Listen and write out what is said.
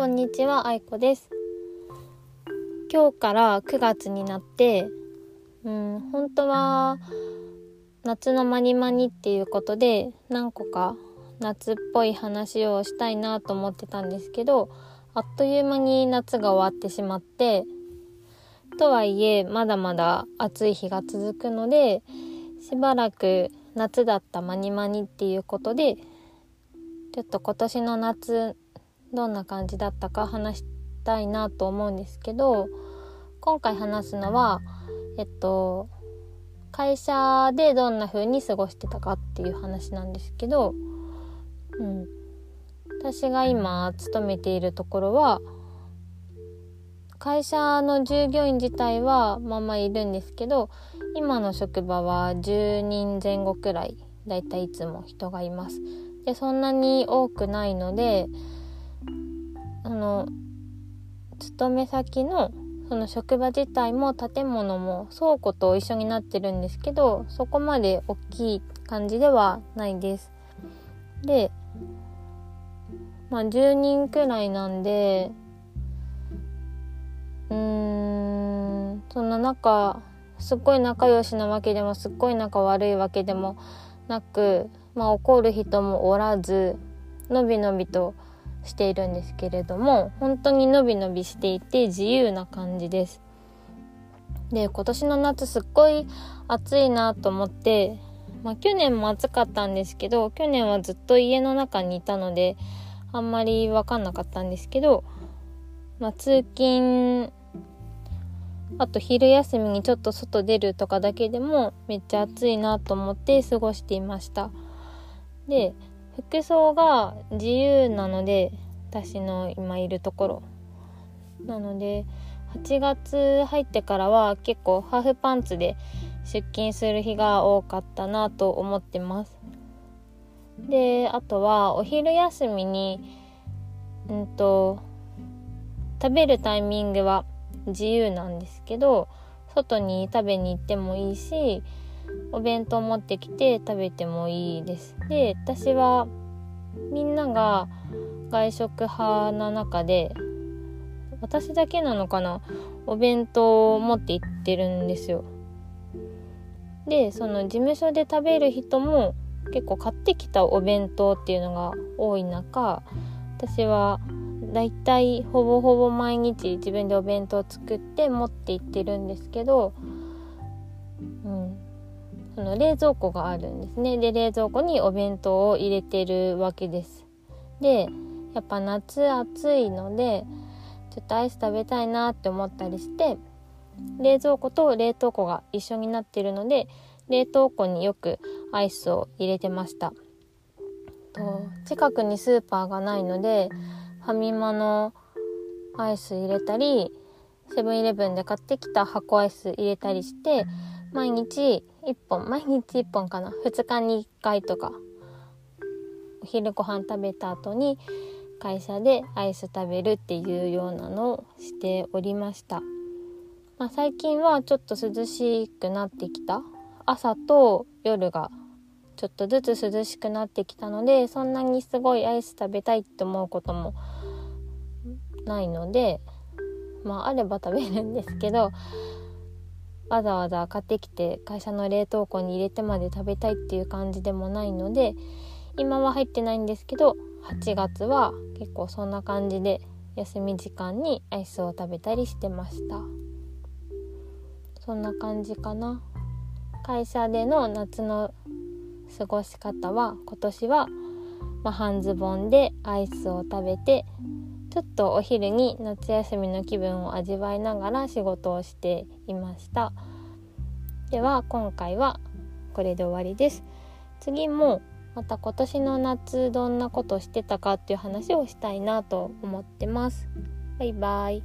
こんにちは、あいこです。今日から9月になって、うん、本当は夏のマニマニっていうことで何個か夏っぽい話をしたいなと思ってたんですけど、あっという間に夏が終わってしまって、とはいえまだまだ暑い日が続くので、しばらく夏だったマニマニっていうことで、ちょっと今年の夏どんな感じだったか話したいなと思うんですけど今回話すのはえっと会社でどんな風に過ごしてたかっていう話なんですけど、うん、私が今勤めているところは会社の従業員自体はまあまあいるんですけど今の職場は10人前後くらいだいたいいつも人がいます。でそんなに多くないのであの勤め先のその職場自体も建物も倉庫と一緒になってるんですけどそこまで大きい感じではないです。でまあ10人くらいなんでうーんそんな中すっごい仲良しなわけでもすっごい仲悪いわけでもなくまあ怒る人もおらずのびのびとしているんですけれども本当にのびのびしていて自由な感じです。で今年の夏すっごい暑いなと思って、まあ、去年も暑かったんですけど去年はずっと家の中にいたのであんまり分かんなかったんですけど、まあ、通勤あと昼休みにちょっと外出るとかだけでもめっちゃ暑いなと思って過ごしていました。で服装が自由なので私の今いるところ。なので8月入ってからは結構ハーフパンツで出勤する日が多かったなと思ってます。であとはお昼休みにうんと食べるタイミングは自由なんですけど外に食べに行ってもいいしお弁当持ってきて食べてもいいです。で私はみんなが外食派な中で私だけなのかな？お弁当を持って行ってるんですよ。でその事務所で食べる人も結構買ってきたお弁当っていうのが多い中私はだいたいほぼほぼ毎日自分でお弁当を作って持って行ってるんですけど、うん、その冷蔵庫があるんですね。で冷蔵庫にお弁当を入れてるわけです。でやっぱ夏暑いのでちょっとアイス食べたいなって思ったりして冷蔵庫と冷凍庫が一緒になってるので冷凍庫によくアイスを入れてました。と近くにスーパーがないのでファミマのアイス入れたりセブンイレブンで買ってきた箱アイス入れたりして毎日1本毎日1本かな。2日に1回とか。お昼ご飯食べた後に会社でアイス食べるっていうようなのをしておりました、まあ、最近はちょっと涼しくなってきた。朝と夜がちょっとずつ涼しくなってきたのでそんなにすごいアイス食べたいって思うこともないのでまああれば食べるんですけどわざわざ買ってきて会社の冷凍庫に入れてまで食べたいっていう感じでもないので今は入ってないんですけど8月は結構そんな感じで休み時間にアイスを食べたりしてました。そんな感じかな。会社での夏の過ごし方は今年は、まあ、半ズボンでアイスを食べてちょっとお昼に夏休みの気分を味わいながら仕事をしていました。では今回はこれで終わりです。次もまた今年の夏どんなことしてたかっていう話をしたいなと思ってます。バイバイ。